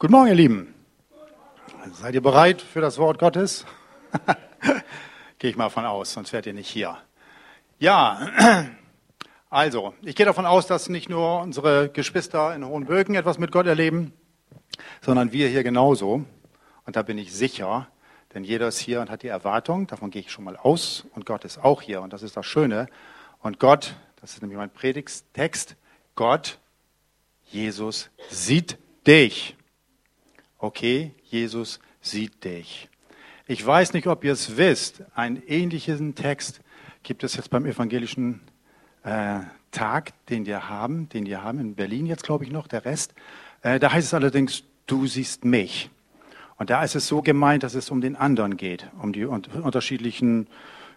Guten Morgen, ihr Lieben. Seid ihr bereit für das Wort Gottes? gehe ich mal von aus, sonst wärt ihr nicht hier. Ja, also, ich gehe davon aus, dass nicht nur unsere Geschwister in Hohenböken etwas mit Gott erleben, sondern wir hier genauso. Und da bin ich sicher, denn jeder ist hier und hat die Erwartung, davon gehe ich schon mal aus, und Gott ist auch hier. Und das ist das Schöne. Und Gott, das ist nämlich mein Predigtext, Gott, Jesus sieht dich. Okay, Jesus sieht dich. Ich weiß nicht, ob ihr es wisst, einen ähnlichen Text gibt es jetzt beim evangelischen äh, Tag, den wir haben, den wir haben in Berlin jetzt, glaube ich noch, der Rest. Äh, da heißt es allerdings, du siehst mich. Und da ist es so gemeint, dass es um den anderen geht, um die unterschiedlichen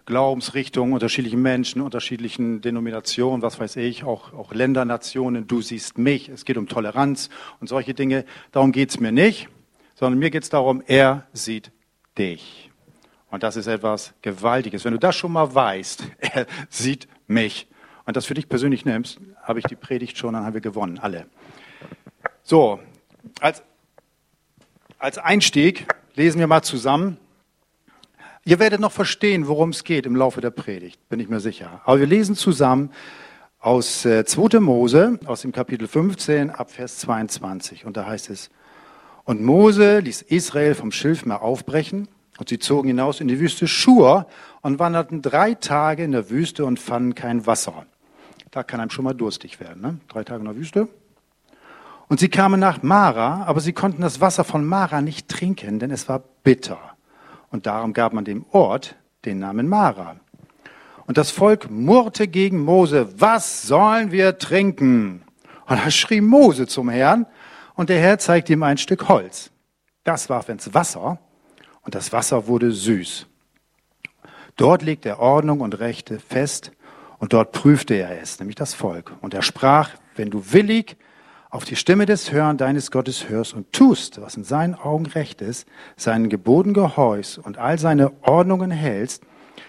Glaubensrichtungen, unterschiedlichen Menschen, unterschiedlichen Denominationen, was weiß ich, auch, auch Länder, Nationen. Du siehst mich. Es geht um Toleranz und solche Dinge. Darum geht's mir nicht, sondern mir geht's darum, er sieht dich. Und das ist etwas Gewaltiges. Wenn du das schon mal weißt, er sieht mich und das für dich persönlich nimmst, habe ich die Predigt schon, dann haben wir gewonnen, alle. So, als als Einstieg lesen wir mal zusammen. Ihr werdet noch verstehen, worum es geht im Laufe der Predigt, bin ich mir sicher. Aber wir lesen zusammen aus 2. Äh, Mose, aus dem Kapitel 15 ab Vers 22. Und da heißt es, und Mose ließ Israel vom Schilfmeer aufbrechen und sie zogen hinaus in die Wüste Schur und wanderten drei Tage in der Wüste und fanden kein Wasser. Da kann einem schon mal durstig werden. Ne? Drei Tage in der Wüste, und sie kamen nach Mara, aber sie konnten das Wasser von Mara nicht trinken, denn es war bitter. Und darum gab man dem Ort den Namen Mara. Und das Volk murrte gegen Mose, was sollen wir trinken? Und da schrie Mose zum Herrn, und der Herr zeigte ihm ein Stück Holz. Das warf ins Wasser, und das Wasser wurde süß. Dort legte er Ordnung und Rechte fest, und dort prüfte er es, nämlich das Volk. Und er sprach, wenn du willig auf die Stimme des Hörens deines Gottes hörst und tust, was in seinen Augen recht ist, seinen Geboten gehorchst und all seine Ordnungen hältst,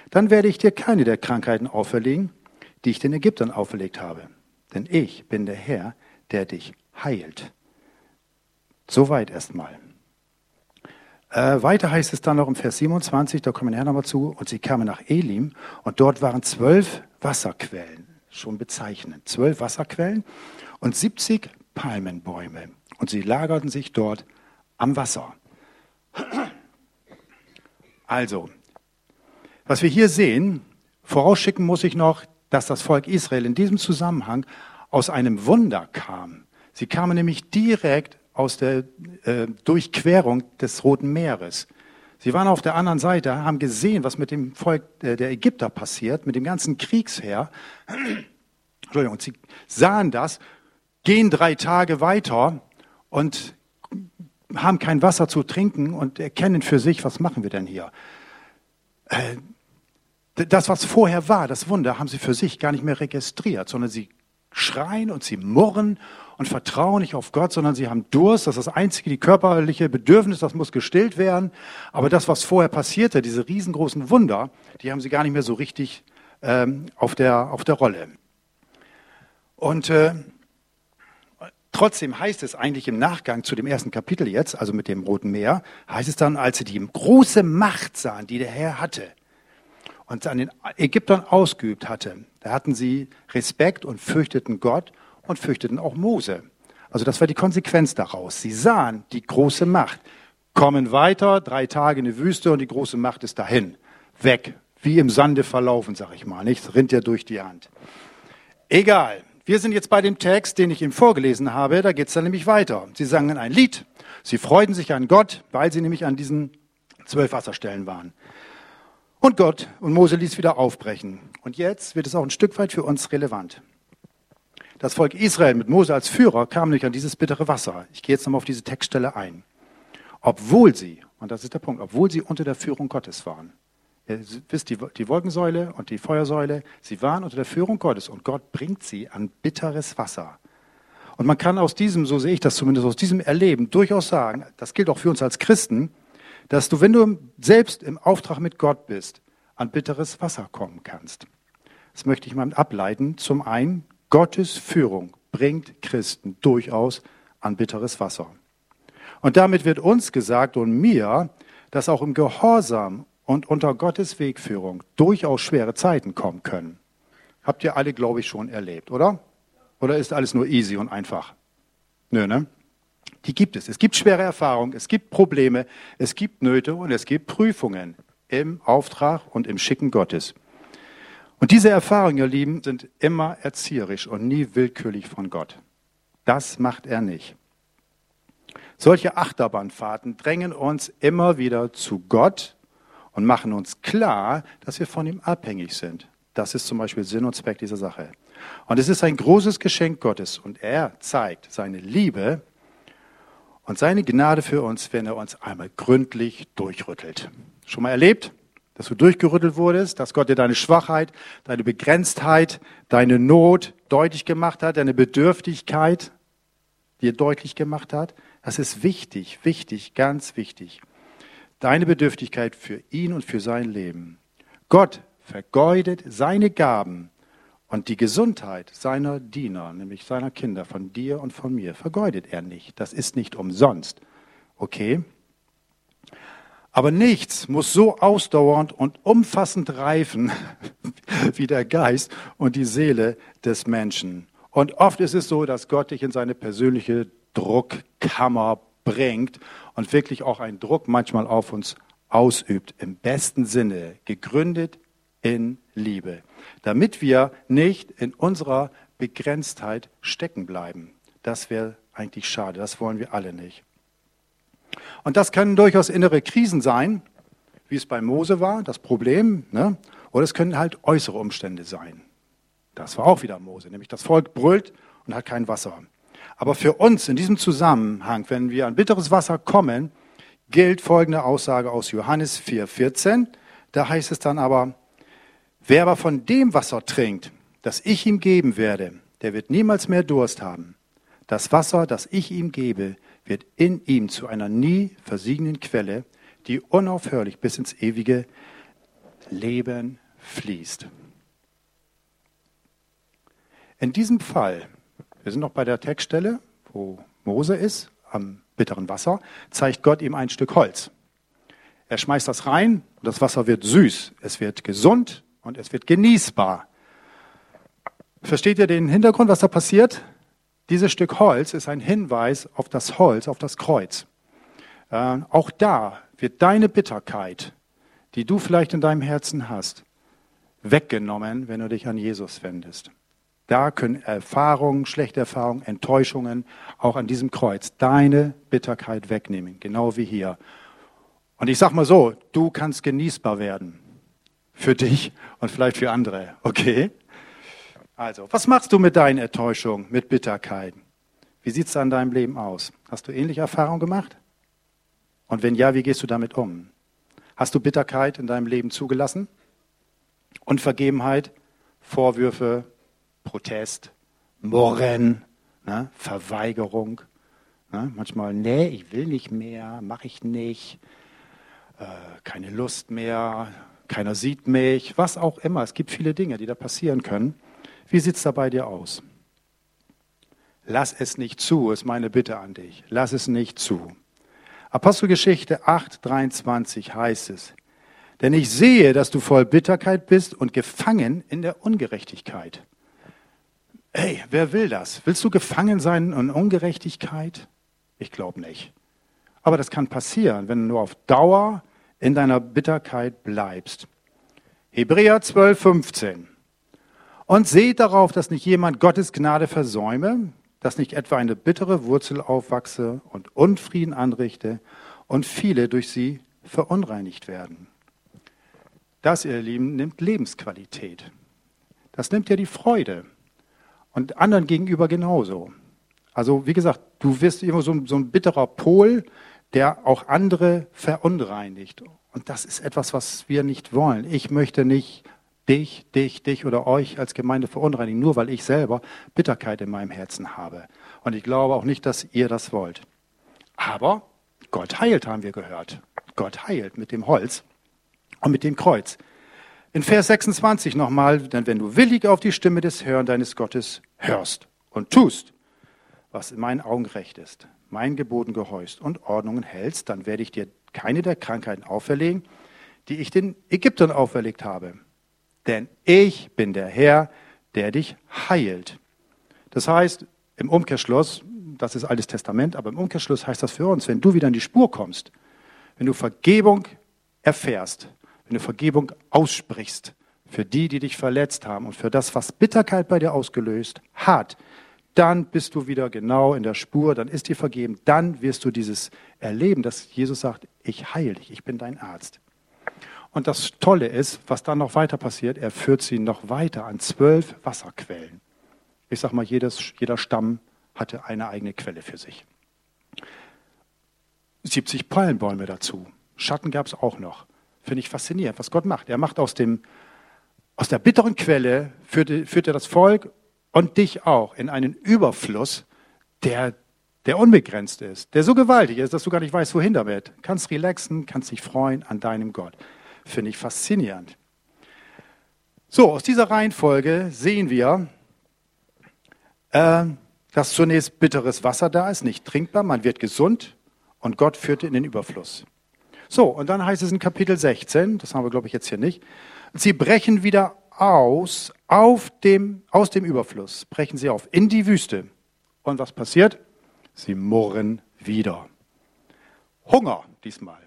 dann werde ich dir keine der Krankheiten auferlegen, die ich den Ägyptern auferlegt habe. Denn ich bin der Herr, der dich heilt. Soweit erstmal. Äh, weiter heißt es dann noch im Vers 27, da kommen wir nachher nochmal zu, und sie kamen nach Elim und dort waren zwölf Wasserquellen, schon bezeichnend, zwölf Wasserquellen und 70 Palmenbäume und sie lagerten sich dort am Wasser. Also, was wir hier sehen, vorausschicken muss ich noch, dass das Volk Israel in diesem Zusammenhang aus einem Wunder kam. Sie kamen nämlich direkt aus der äh, Durchquerung des Roten Meeres. Sie waren auf der anderen Seite, haben gesehen, was mit dem Volk äh, der Ägypter passiert, mit dem ganzen Kriegsheer. Entschuldigung, und sie sahen das gehen drei Tage weiter und haben kein Wasser zu trinken und erkennen für sich, was machen wir denn hier? Äh, das, was vorher war, das Wunder, haben sie für sich gar nicht mehr registriert, sondern sie schreien und sie murren und vertrauen nicht auf Gott, sondern sie haben Durst. Das ist das einzige, die körperliche Bedürfnis, das muss gestillt werden. Aber das, was vorher passierte, diese riesengroßen Wunder, die haben sie gar nicht mehr so richtig ähm, auf, der, auf der Rolle. Und äh, Trotzdem heißt es eigentlich im Nachgang zu dem ersten Kapitel jetzt, also mit dem Roten Meer, heißt es dann, als sie die große Macht sahen, die der Herr hatte und an den Ägyptern ausgeübt hatte, da hatten sie Respekt und fürchteten Gott und fürchteten auch Mose. Also das war die Konsequenz daraus. Sie sahen die große Macht, kommen weiter, drei Tage in die Wüste und die große Macht ist dahin, weg, wie im Sande verlaufen, sag ich mal. Nichts rinnt ja durch die Hand. Egal. Wir sind jetzt bei dem Text, den ich Ihnen vorgelesen habe. Da geht es dann nämlich weiter. Sie sangen ein Lied. Sie freuten sich an Gott, weil sie nämlich an diesen zwölf Wasserstellen waren. Und Gott und Mose ließ wieder aufbrechen. Und jetzt wird es auch ein Stück weit für uns relevant. Das Volk Israel mit Mose als Führer kam nicht an dieses bittere Wasser. Ich gehe jetzt nochmal auf diese Textstelle ein. Obwohl sie, und das ist der Punkt, obwohl sie unter der Führung Gottes waren. Ihr wisst, die, die Wolkensäule und die Feuersäule, sie waren unter der Führung Gottes und Gott bringt sie an bitteres Wasser. Und man kann aus diesem, so sehe ich das zumindest, aus diesem Erleben durchaus sagen, das gilt auch für uns als Christen, dass du, wenn du selbst im Auftrag mit Gott bist, an bitteres Wasser kommen kannst. Das möchte ich mal ableiten. Zum einen, Gottes Führung bringt Christen durchaus an bitteres Wasser. Und damit wird uns gesagt und mir, dass auch im Gehorsam und unter Gottes Wegführung durchaus schwere Zeiten kommen können. Habt ihr alle, glaube ich, schon erlebt, oder? Oder ist alles nur easy und einfach? Nö, ne? Die gibt es. Es gibt schwere Erfahrungen, es gibt Probleme, es gibt Nöte und es gibt Prüfungen im Auftrag und im Schicken Gottes. Und diese Erfahrungen, ihr Lieben, sind immer erzieherisch und nie willkürlich von Gott. Das macht er nicht. Solche Achterbahnfahrten drängen uns immer wieder zu Gott und machen uns klar, dass wir von ihm abhängig sind. Das ist zum Beispiel Sinn und Zweck dieser Sache. Und es ist ein großes Geschenk Gottes und er zeigt seine Liebe und seine Gnade für uns, wenn er uns einmal gründlich durchrüttelt. Schon mal erlebt? Dass du durchgerüttelt wurdest, dass Gott dir deine Schwachheit, deine Begrenztheit, deine Not deutlich gemacht hat, deine Bedürftigkeit dir deutlich gemacht hat. Das ist wichtig, wichtig, ganz wichtig. Deine Bedürftigkeit für ihn und für sein Leben. Gott vergeudet seine Gaben und die Gesundheit seiner Diener, nämlich seiner Kinder, von dir und von mir, vergeudet er nicht. Das ist nicht umsonst. Okay? Aber nichts muss so ausdauernd und umfassend reifen wie der Geist und die Seele des Menschen. Und oft ist es so, dass Gott dich in seine persönliche Druckkammer bringt und wirklich auch einen Druck manchmal auf uns ausübt, im besten Sinne, gegründet in Liebe, damit wir nicht in unserer Begrenztheit stecken bleiben. Das wäre eigentlich schade, das wollen wir alle nicht. Und das können durchaus innere Krisen sein, wie es bei Mose war, das Problem. Ne? Oder es können halt äußere Umstände sein. Das war auch wieder Mose, nämlich das Volk brüllt und hat kein Wasser. Aber für uns in diesem Zusammenhang, wenn wir an bitteres Wasser kommen, gilt folgende Aussage aus Johannes 4,14. Da heißt es dann aber, wer aber von dem Wasser trinkt, das ich ihm geben werde, der wird niemals mehr Durst haben. Das Wasser, das ich ihm gebe, wird in ihm zu einer nie versiegenden Quelle, die unaufhörlich bis ins ewige Leben fließt. In diesem Fall, wir sind noch bei der Textstelle, wo Mose ist, am bitteren Wasser, zeigt Gott ihm ein Stück Holz. Er schmeißt das rein und das Wasser wird süß, es wird gesund und es wird genießbar. Versteht ihr den Hintergrund, was da passiert? Dieses Stück Holz ist ein Hinweis auf das Holz, auf das Kreuz. Äh, auch da wird deine Bitterkeit, die du vielleicht in deinem Herzen hast, weggenommen, wenn du dich an Jesus wendest. Da können Erfahrungen, schlechte Erfahrungen, Enttäuschungen auch an diesem Kreuz deine Bitterkeit wegnehmen, genau wie hier. Und ich sag mal so, du kannst genießbar werden. Für dich und vielleicht für andere, okay? Also, was machst du mit deinen Enttäuschungen, mit Bitterkeiten? Wie sieht es an deinem Leben aus? Hast du ähnliche Erfahrungen gemacht? Und wenn ja, wie gehst du damit um? Hast du Bitterkeit in deinem Leben zugelassen? Unvergebenheit, Vorwürfe, Protest, Murren, ne, Verweigerung. Ne, manchmal, nee, ich will nicht mehr, mache ich nicht, äh, keine Lust mehr, keiner sieht mich, was auch immer. Es gibt viele Dinge, die da passieren können. Wie sieht es da bei dir aus? Lass es nicht zu, ist meine Bitte an dich. Lass es nicht zu. Apostelgeschichte 8, 23 heißt es, denn ich sehe, dass du voll Bitterkeit bist und gefangen in der Ungerechtigkeit. Hey, wer will das? Willst du gefangen sein in Ungerechtigkeit? Ich glaube nicht. Aber das kann passieren, wenn du auf Dauer in deiner Bitterkeit bleibst. Hebräer 12, 15. Und seht darauf, dass nicht jemand Gottes Gnade versäume, dass nicht etwa eine bittere Wurzel aufwachse und Unfrieden anrichte und viele durch sie verunreinigt werden. Das, ihr Lieben, nimmt Lebensqualität. Das nimmt ja die Freude. Und anderen gegenüber genauso. Also, wie gesagt, du wirst immer so so ein bitterer Pol, der auch andere verunreinigt. Und das ist etwas, was wir nicht wollen. Ich möchte nicht dich, dich, dich oder euch als Gemeinde verunreinigen, nur weil ich selber Bitterkeit in meinem Herzen habe. Und ich glaube auch nicht, dass ihr das wollt. Aber Gott heilt, haben wir gehört. Gott heilt mit dem Holz und mit dem Kreuz. In Vers 26 nochmal, denn wenn du willig auf die Stimme des Herrn deines Gottes hörst und tust, was in meinen Augen recht ist, meinen Geboten gehorchst und Ordnungen hältst, dann werde ich dir keine der Krankheiten auferlegen, die ich den Ägyptern auferlegt habe. Denn ich bin der Herr, der dich heilt. Das heißt, im Umkehrschluss, das ist Altes Testament, aber im Umkehrschluss heißt das für uns, wenn du wieder in die Spur kommst, wenn du Vergebung erfährst, wenn du Vergebung aussprichst für die, die dich verletzt haben und für das, was Bitterkeit bei dir ausgelöst hat, dann bist du wieder genau in der Spur, dann ist dir vergeben, dann wirst du dieses erleben, dass Jesus sagt, ich heile dich, ich bin dein Arzt. Und das Tolle ist, was dann noch weiter passiert, er führt sie noch weiter an zwölf Wasserquellen. Ich sage mal, jedes, jeder Stamm hatte eine eigene Quelle für sich. 70 Palmbäume dazu. Schatten gab es auch noch. Finde ich faszinierend, was Gott macht. Er macht aus, dem, aus der bitteren Quelle, führt, führt er das Volk und dich auch in einen Überfluss, der, der unbegrenzt ist, der so gewaltig ist, dass du gar nicht weißt, wohin damit. Kannst relaxen, kannst dich freuen an deinem Gott. Finde ich faszinierend. So, aus dieser Reihenfolge sehen wir, äh, dass zunächst bitteres Wasser da ist, nicht trinkbar, man wird gesund und Gott führte in den Überfluss. So, und dann heißt es in Kapitel 16, das haben wir glaube ich jetzt hier nicht, sie brechen wieder aus, auf dem, aus dem Überfluss, brechen sie auf in die Wüste. Und was passiert? Sie murren wieder. Hunger diesmal.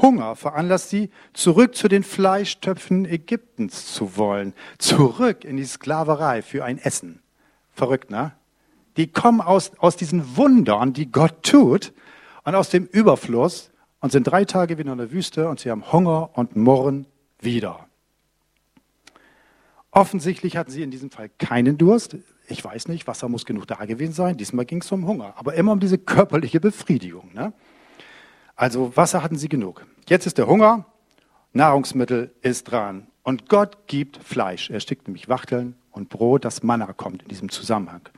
Hunger veranlasst sie, zurück zu den Fleischtöpfen Ägyptens zu wollen, zurück in die Sklaverei für ein Essen. Verrückt, ne? Die kommen aus, aus diesen Wundern, die Gott tut, und aus dem Überfluss und sind drei Tage wieder in der Wüste und sie haben Hunger und murren wieder. Offensichtlich hatten sie in diesem Fall keinen Durst. Ich weiß nicht, Wasser muss genug da gewesen sein. Diesmal ging es um Hunger, aber immer um diese körperliche Befriedigung. Ne? Also Wasser hatten sie genug. Jetzt ist der Hunger, Nahrungsmittel ist dran. Und Gott gibt Fleisch. Er schickt nämlich Wachteln und Brot, das Manna kommt in diesem Zusammenhang.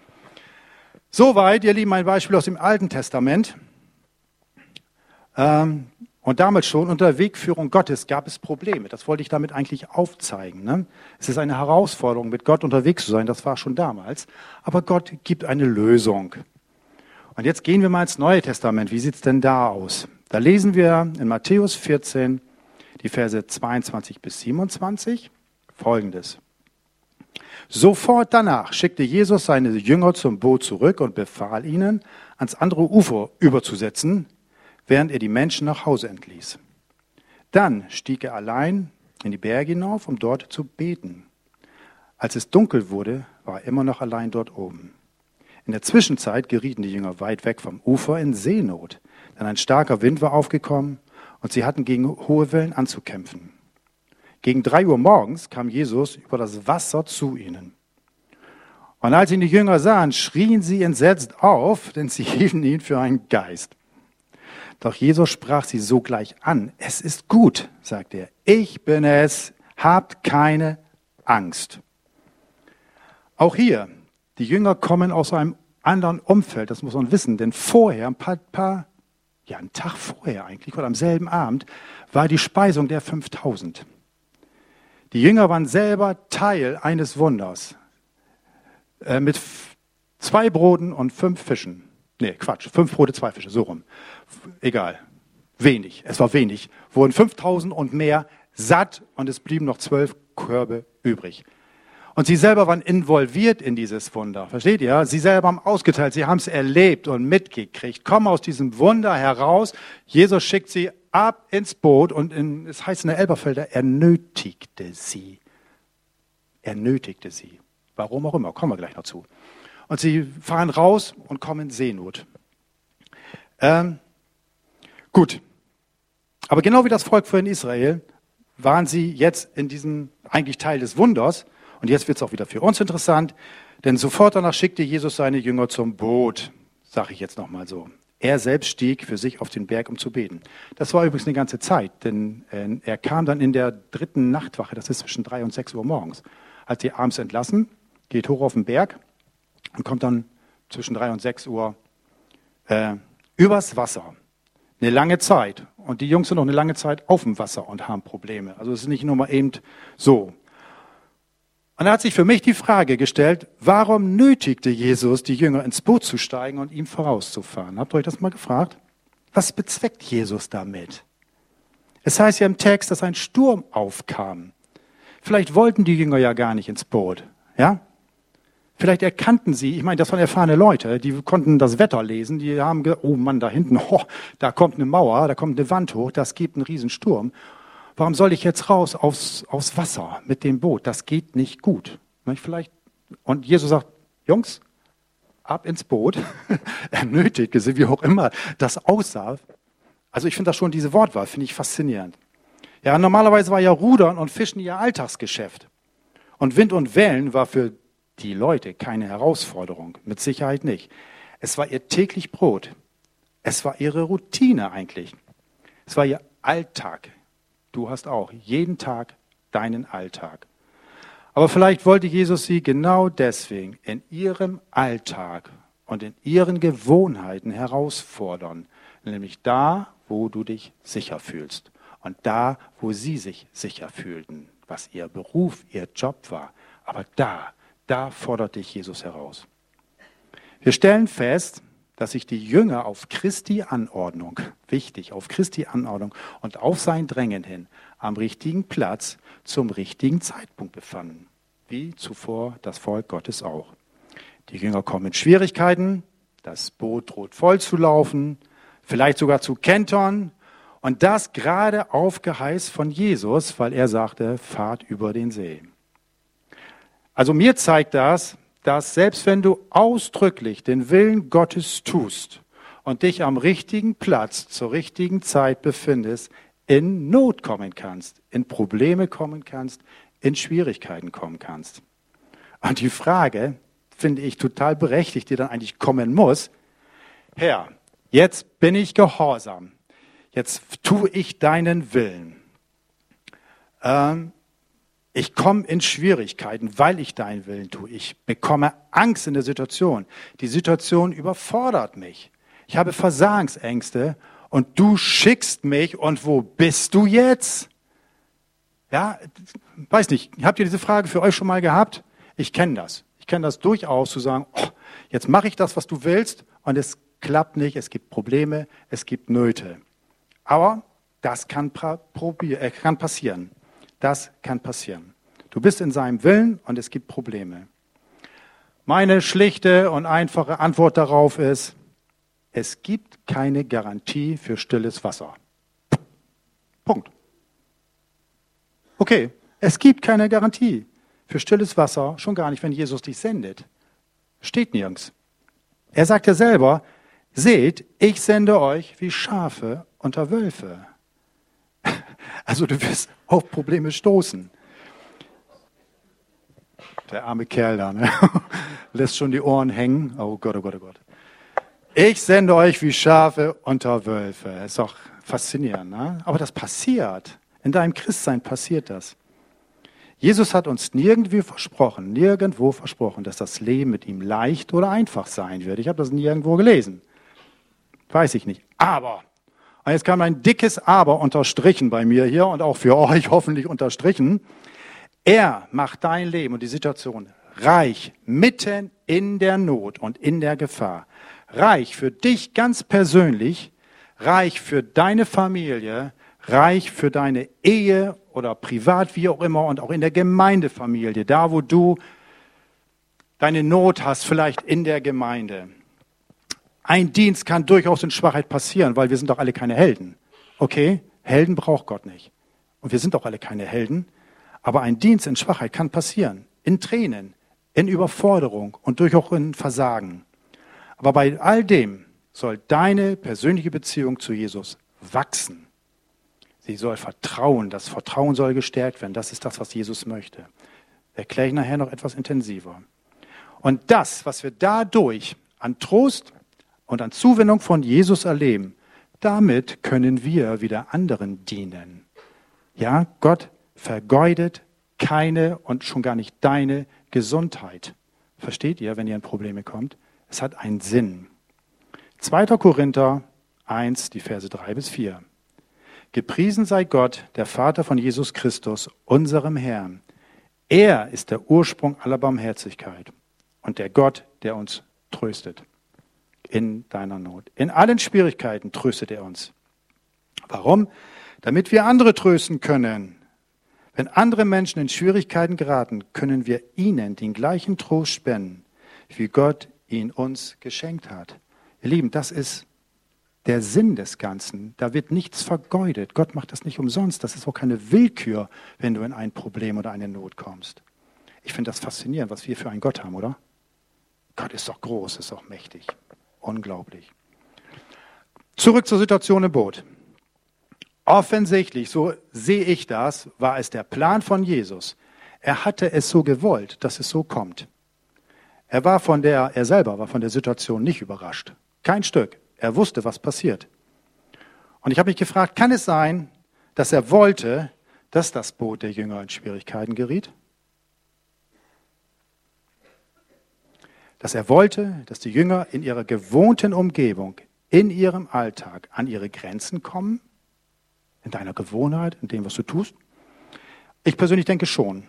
Soweit, ihr Lieben, ein Beispiel aus dem Alten Testament. Ähm, und damals schon unter Wegführung Gottes gab es Probleme. Das wollte ich damit eigentlich aufzeigen. Ne? Es ist eine Herausforderung, mit Gott unterwegs zu sein. Das war schon damals. Aber Gott gibt eine Lösung. Und jetzt gehen wir mal ins Neue Testament. Wie sieht es denn da aus? Da lesen wir in Matthäus 14 die Verse 22 bis 27 folgendes. Sofort danach schickte Jesus seine Jünger zum Boot zurück und befahl ihnen, ans andere Ufer überzusetzen, während er die Menschen nach Hause entließ. Dann stieg er allein in die Berge hinauf, um dort zu beten. Als es dunkel wurde, war er immer noch allein dort oben. In der Zwischenzeit gerieten die Jünger weit weg vom Ufer in Seenot, denn ein starker Wind war aufgekommen und sie hatten gegen hohe Wellen anzukämpfen. Gegen drei Uhr morgens kam Jesus über das Wasser zu ihnen. Und als ihn die Jünger sahen, schrien sie entsetzt auf, denn sie hielten ihn für einen Geist. Doch Jesus sprach sie sogleich an. Es ist gut, sagt er. Ich bin es. Habt keine Angst. Auch hier, die Jünger kommen aus einem anderen Umfeld, das muss man wissen, denn vorher, ein paar, paar ja, einen Tag vorher eigentlich, oder am selben Abend, war die Speisung der 5000. Die Jünger waren selber Teil eines Wunders äh, mit zwei Broten und fünf Fischen. Nee, Quatsch, fünf Brote, zwei Fische, so rum egal, wenig, es war wenig, wurden 5000 und mehr satt und es blieben noch zwölf Körbe übrig. Und sie selber waren involviert in dieses Wunder. Versteht ihr? Sie selber haben ausgeteilt, sie haben es erlebt und mitgekriegt, kommen aus diesem Wunder heraus. Jesus schickt sie ab ins Boot und in, es heißt in der Elberfelder, er nötigte sie. Er nötigte sie. Warum auch immer, kommen wir gleich noch zu. Und sie fahren raus und kommen in Seenot. Ähm, Gut. Aber genau wie das Volk vor in Israel waren sie jetzt in diesem eigentlich Teil des Wunders. Und jetzt wird es auch wieder für uns interessant, denn sofort danach schickte Jesus seine Jünger zum Boot, sage ich jetzt nochmal so. Er selbst stieg für sich auf den Berg, um zu beten. Das war übrigens eine ganze Zeit, denn äh, er kam dann in der dritten Nachtwache, das ist zwischen drei und sechs Uhr morgens. Als sie abends entlassen, geht hoch auf den Berg und kommt dann zwischen drei und sechs Uhr äh, übers Wasser eine lange Zeit. Und die Jungs sind noch eine lange Zeit auf dem Wasser und haben Probleme. Also es ist nicht nur mal eben so. Und da hat sich für mich die Frage gestellt, warum nötigte Jesus die Jünger ins Boot zu steigen und ihm vorauszufahren? Habt ihr euch das mal gefragt? Was bezweckt Jesus damit? Es heißt ja im Text, dass ein Sturm aufkam. Vielleicht wollten die Jünger ja gar nicht ins Boot. Ja? Vielleicht erkannten sie, ich meine, das waren erfahrene Leute, die konnten das Wetter lesen, die haben, ge oh Mann, da hinten, oh, da kommt eine Mauer, da kommt eine Wand hoch, das gibt einen Riesensturm. Warum soll ich jetzt raus aufs, aufs Wasser mit dem Boot? Das geht nicht gut. Vielleicht, und Jesus sagt, Jungs, ab ins Boot. er nötigte sie, wie auch immer das aussah. Also ich finde das schon, diese Wortwahl, finde ich faszinierend. Ja, normalerweise war ja Rudern und Fischen ihr Alltagsgeschäft. Und Wind und Wellen war für die Leute keine Herausforderung, mit Sicherheit nicht. Es war ihr täglich Brot. Es war ihre Routine eigentlich. Es war ihr Alltag. Du hast auch jeden Tag deinen Alltag. Aber vielleicht wollte Jesus sie genau deswegen in ihrem Alltag und in ihren Gewohnheiten herausfordern, nämlich da, wo du dich sicher fühlst und da, wo sie sich sicher fühlten, was ihr Beruf, ihr Job war. Aber da, da fordert dich Jesus heraus. Wir stellen fest, dass sich die Jünger auf Christi Anordnung, wichtig, auf Christi Anordnung und auf sein Drängen hin am richtigen Platz zum richtigen Zeitpunkt befanden, wie zuvor das Volk Gottes auch. Die Jünger kommen in Schwierigkeiten, das Boot droht voll zu laufen, vielleicht sogar zu kentern, und das gerade auf Geheiß von Jesus, weil er sagte, fahrt über den See. Also mir zeigt das, dass selbst wenn du ausdrücklich den Willen Gottes tust und dich am richtigen Platz zur richtigen Zeit befindest, in Not kommen kannst, in Probleme kommen kannst, in Schwierigkeiten kommen kannst. Und die Frage, finde ich total berechtigt, die dann eigentlich kommen muss, Herr, jetzt bin ich gehorsam, jetzt tue ich deinen Willen. Ähm, ich komme in Schwierigkeiten, weil ich deinen Willen tue. Ich bekomme Angst in der Situation. Die Situation überfordert mich. Ich habe Versagensängste und du schickst mich und wo bist du jetzt? Ja, weiß nicht, habt ihr diese Frage für euch schon mal gehabt? Ich kenne das. Ich kenne das durchaus zu sagen, oh, jetzt mache ich das, was du willst und es klappt nicht, es gibt Probleme, es gibt Nöte. Aber das kann, äh, kann passieren. Das kann passieren. Du bist in seinem Willen und es gibt Probleme. Meine schlichte und einfache Antwort darauf ist, es gibt keine Garantie für stilles Wasser. Punkt. Okay, es gibt keine Garantie für stilles Wasser, schon gar nicht, wenn Jesus dich sendet. Steht nirgends. Er sagt ja selber, seht, ich sende euch wie Schafe unter Wölfe. Also du wirst auf Probleme stoßen. Der arme Kerl da, ne? lässt schon die Ohren hängen. Oh Gott, oh Gott, oh Gott. Ich sende euch wie Schafe unter Wölfe. Ist doch faszinierend, ne? Aber das passiert. In deinem Christsein passiert das. Jesus hat uns nirgendwo versprochen, nirgendwo versprochen, dass das Leben mit ihm leicht oder einfach sein wird. Ich habe das nirgendwo gelesen. Weiß ich nicht. Aber und jetzt kam ein dickes Aber unterstrichen bei mir hier und auch für euch hoffentlich unterstrichen. Er macht dein Leben und die Situation reich mitten in der Not und in der Gefahr. Reich für dich ganz persönlich, reich für deine Familie, reich für deine Ehe oder privat, wie auch immer, und auch in der Gemeindefamilie, da wo du deine Not hast, vielleicht in der Gemeinde. Ein Dienst kann durchaus in Schwachheit passieren, weil wir sind doch alle keine Helden. Okay, Helden braucht Gott nicht. Und wir sind doch alle keine Helden. Aber ein Dienst in Schwachheit kann passieren. In Tränen, in Überforderung und durchaus in Versagen. Aber bei all dem soll deine persönliche Beziehung zu Jesus wachsen. Sie soll vertrauen. Das Vertrauen soll gestärkt werden. Das ist das, was Jesus möchte. Erkläre ich nachher noch etwas intensiver. Und das, was wir dadurch an Trost und an Zuwendung von Jesus erleben, damit können wir wieder anderen dienen. Ja, Gott vergeudet keine und schon gar nicht deine Gesundheit. Versteht ihr, wenn ihr in Probleme kommt? Es hat einen Sinn. 2. Korinther 1, die Verse 3 bis 4. Gepriesen sei Gott, der Vater von Jesus Christus, unserem Herrn. Er ist der Ursprung aller Barmherzigkeit und der Gott, der uns tröstet in deiner Not. In allen Schwierigkeiten tröstet er uns. Warum? Damit wir andere trösten können. Wenn andere Menschen in Schwierigkeiten geraten, können wir ihnen den gleichen Trost spenden, wie Gott ihn uns geschenkt hat. Ihr Lieben, das ist der Sinn des Ganzen. Da wird nichts vergeudet. Gott macht das nicht umsonst. Das ist auch keine Willkür, wenn du in ein Problem oder eine Not kommst. Ich finde das faszinierend, was wir für einen Gott haben, oder? Gott ist doch groß, ist doch mächtig. Unglaublich. Zurück zur Situation im Boot. Offensichtlich, so sehe ich das, war es der Plan von Jesus. Er hatte es so gewollt, dass es so kommt. Er war von der, er selber war von der Situation nicht überrascht. Kein Stück. Er wusste, was passiert. Und ich habe mich gefragt, kann es sein, dass er wollte, dass das Boot der Jünger in Schwierigkeiten geriet? Dass er wollte, dass die Jünger in ihrer gewohnten Umgebung, in ihrem Alltag an ihre Grenzen kommen? In deiner Gewohnheit, in dem, was du tust? Ich persönlich denke schon.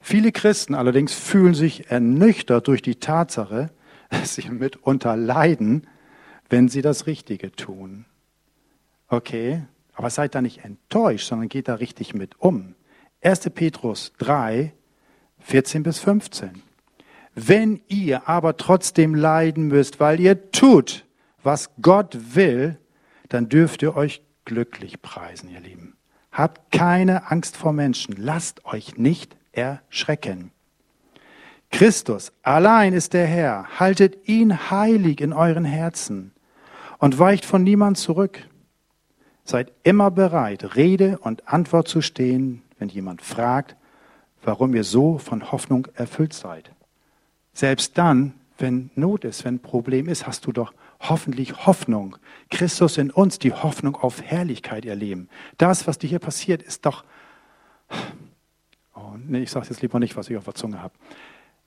Viele Christen allerdings fühlen sich ernüchtert durch die Tatsache, dass sie mitunter leiden, wenn sie das Richtige tun. Okay, aber seid da nicht enttäuscht, sondern geht da richtig mit um. 1. Petrus 3, 14 bis 15. Wenn ihr aber trotzdem leiden müsst, weil ihr tut, was Gott will, dann dürft ihr euch glücklich preisen, ihr Lieben. Habt keine Angst vor Menschen. Lasst euch nicht erschrecken. Christus allein ist der Herr. Haltet ihn heilig in euren Herzen und weicht von niemand zurück. Seid immer bereit, Rede und Antwort zu stehen, wenn jemand fragt, warum ihr so von Hoffnung erfüllt seid. Selbst dann, wenn Not ist, wenn Problem ist, hast du doch hoffentlich Hoffnung. Christus in uns, die Hoffnung auf Herrlichkeit erleben. Das, was dir hier passiert, ist doch. Oh, nee, ich sage jetzt lieber nicht, was ich auf der Zunge habe.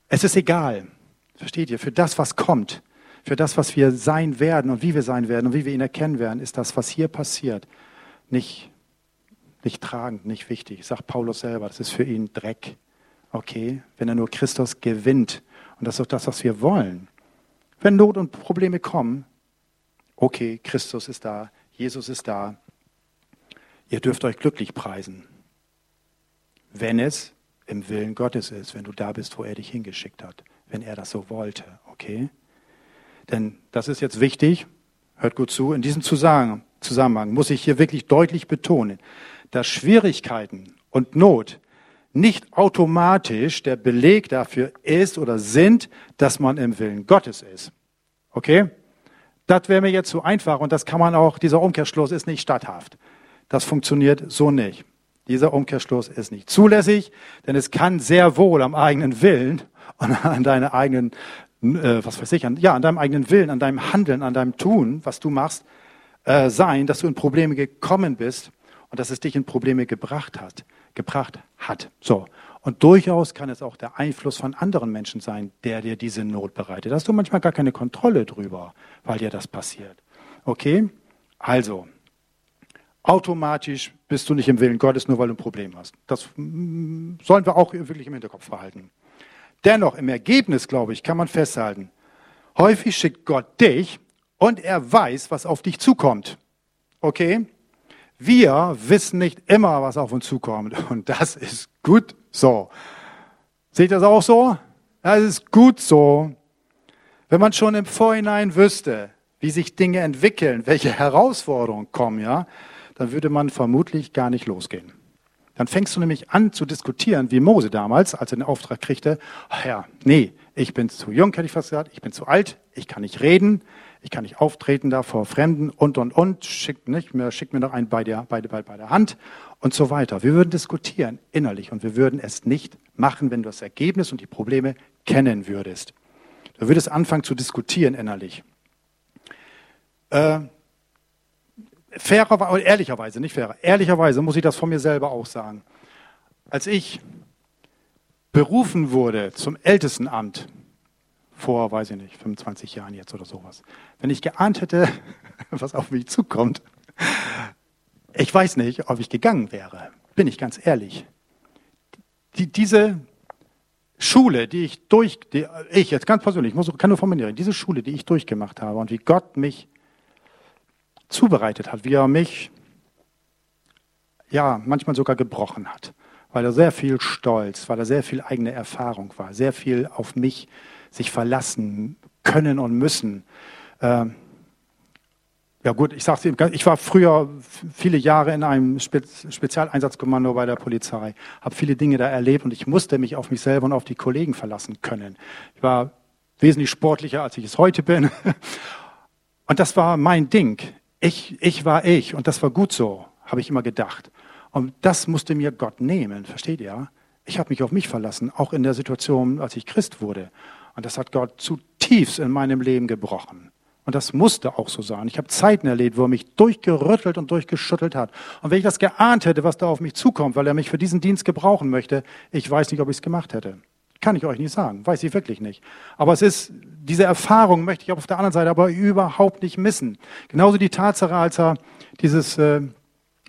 Es ist egal. Versteht ihr? Für das, was kommt, für das, was wir sein werden und wie wir sein werden und wie wir ihn erkennen werden, ist das, was hier passiert, nicht, nicht tragend, nicht wichtig. Sagt Paulus selber, das ist für ihn Dreck. Okay, wenn er nur Christus gewinnt. Und das ist auch das, was wir wollen. Wenn Not und Probleme kommen, okay, Christus ist da, Jesus ist da. Ihr dürft euch glücklich preisen, wenn es im Willen Gottes ist, wenn du da bist, wo er dich hingeschickt hat, wenn er das so wollte, okay? Denn das ist jetzt wichtig, hört gut zu, in diesem Zusammenhang muss ich hier wirklich deutlich betonen, dass Schwierigkeiten und Not nicht automatisch der Beleg dafür ist oder sind, dass man im Willen Gottes ist. Okay? Das wäre mir jetzt zu einfach und das kann man auch, dieser Umkehrschluss ist nicht statthaft. Das funktioniert so nicht. Dieser Umkehrschluss ist nicht zulässig, denn es kann sehr wohl am eigenen Willen und an deiner eigenen äh, was weiß ich, an, ja, an deinem eigenen Willen, an deinem Handeln, an deinem Tun, was du machst, äh, sein, dass du in Probleme gekommen bist und dass es dich in Probleme gebracht hat, gebracht hat. So. Und durchaus kann es auch der Einfluss von anderen Menschen sein, der dir diese Not bereitet. Da hast du manchmal gar keine Kontrolle drüber, weil dir das passiert. Okay? Also, automatisch bist du nicht im Willen Gottes, nur weil du ein Problem hast. Das mm, sollen wir auch wirklich im Hinterkopf behalten. Dennoch, im Ergebnis, glaube ich, kann man festhalten, häufig schickt Gott dich und er weiß, was auf dich zukommt. Okay? Wir wissen nicht immer, was auf uns zukommt. Und das ist gut so. Seht ihr das auch so? Das ist gut so. Wenn man schon im Vorhinein wüsste, wie sich Dinge entwickeln, welche Herausforderungen kommen, ja, dann würde man vermutlich gar nicht losgehen. Dann fängst du nämlich an zu diskutieren, wie Mose damals, als er den Auftrag kriegte, ja, nee, ich bin zu jung, hätte ich fast gesagt, ich bin zu alt, ich kann nicht reden, ich kann nicht auftreten da vor Fremden und, und, und, schick, nicht, mir, schick mir noch einen bei der, bei, bei, bei der Hand und so weiter. Wir würden diskutieren innerlich und wir würden es nicht machen, wenn du das Ergebnis und die Probleme kennen würdest. Du würdest anfangen zu diskutieren innerlich. Äh, fairer, ehrlicherweise, nicht fairer, ehrlicherweise muss ich das von mir selber auch sagen. Als ich berufen wurde zum Ältestenamt, vor, weiß ich nicht, 25 Jahren jetzt oder sowas, wenn ich geahnt hätte, was auf mich zukommt, ich weiß nicht, ob ich gegangen wäre, bin ich ganz ehrlich. die, diese Schule, die ich durch, die, ich jetzt ganz persönlich, ich muss, kann nur formulieren, diese Schule, die ich durchgemacht habe und wie Gott mich zubereitet hat, wie er mich, ja, manchmal sogar gebrochen hat, weil er sehr viel Stolz, weil er sehr viel eigene Erfahrung war, sehr viel auf mich sich verlassen können und müssen. Ähm, ja gut, ich sag's ich war früher viele Jahre in einem Spezialeinsatzkommando bei der Polizei, habe viele Dinge da erlebt und ich musste mich auf mich selber und auf die Kollegen verlassen können. Ich war wesentlich sportlicher, als ich es heute bin. Und das war mein Ding. Ich, ich war ich und das war gut so, habe ich immer gedacht. Und das musste mir Gott nehmen, versteht ihr? Ich habe mich auf mich verlassen, auch in der Situation, als ich Christ wurde. Und das hat Gott zutiefst in meinem Leben gebrochen. Und das musste auch so sein. Ich habe Zeiten erlebt, wo er mich durchgerüttelt und durchgeschüttelt hat. Und wenn ich das geahnt hätte, was da auf mich zukommt, weil er mich für diesen Dienst gebrauchen möchte, ich weiß nicht, ob ich es gemacht hätte. Kann ich euch nicht sagen. Weiß ich wirklich nicht. Aber es ist, diese Erfahrung möchte ich auf der anderen Seite aber überhaupt nicht missen. Genauso die Tatsache, als er dieses, äh,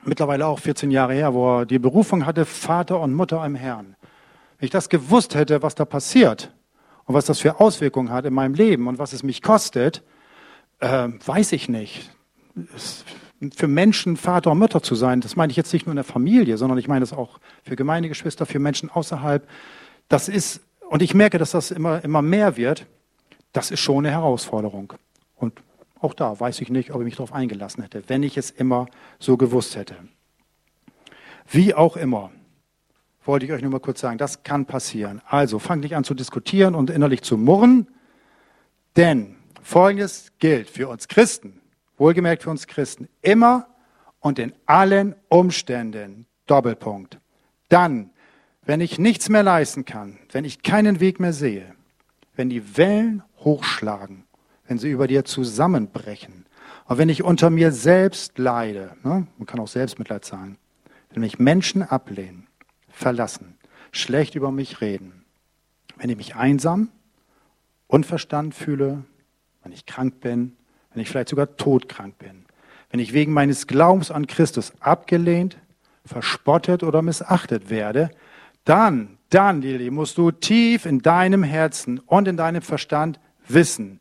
mittlerweile auch 14 Jahre her, wo er die Berufung hatte, Vater und Mutter im Herrn. Wenn ich das gewusst hätte, was da passiert und was das für Auswirkungen hat in meinem Leben und was es mich kostet, äh, weiß ich nicht. für Menschen Vater und Mutter zu sein, das meine ich jetzt nicht nur in der Familie, sondern ich meine das auch für Gemeindegeschwister, für Menschen außerhalb. Das ist, und ich merke, dass das immer, immer mehr wird, das ist schon eine Herausforderung. Und auch da weiß ich nicht, ob ich mich darauf eingelassen hätte, wenn ich es immer so gewusst hätte. Wie auch immer, wollte ich euch nur mal kurz sagen, das kann passieren. Also fangt nicht an zu diskutieren und innerlich zu murren, denn Folgendes gilt für uns Christen, wohlgemerkt für uns Christen, immer und in allen Umständen. Doppelpunkt. Dann, wenn ich nichts mehr leisten kann, wenn ich keinen Weg mehr sehe, wenn die Wellen hochschlagen, wenn sie über dir zusammenbrechen, und wenn ich unter mir selbst leide, ne, man kann auch Selbstmitleid sagen, wenn mich Menschen ablehnen, verlassen, schlecht über mich reden, wenn ich mich einsam, unverstanden fühle, wenn ich krank bin, wenn ich vielleicht sogar todkrank bin, wenn ich wegen meines Glaubens an Christus abgelehnt, verspottet oder missachtet werde, dann, dann, Lili, musst du tief in deinem Herzen und in deinem Verstand wissen,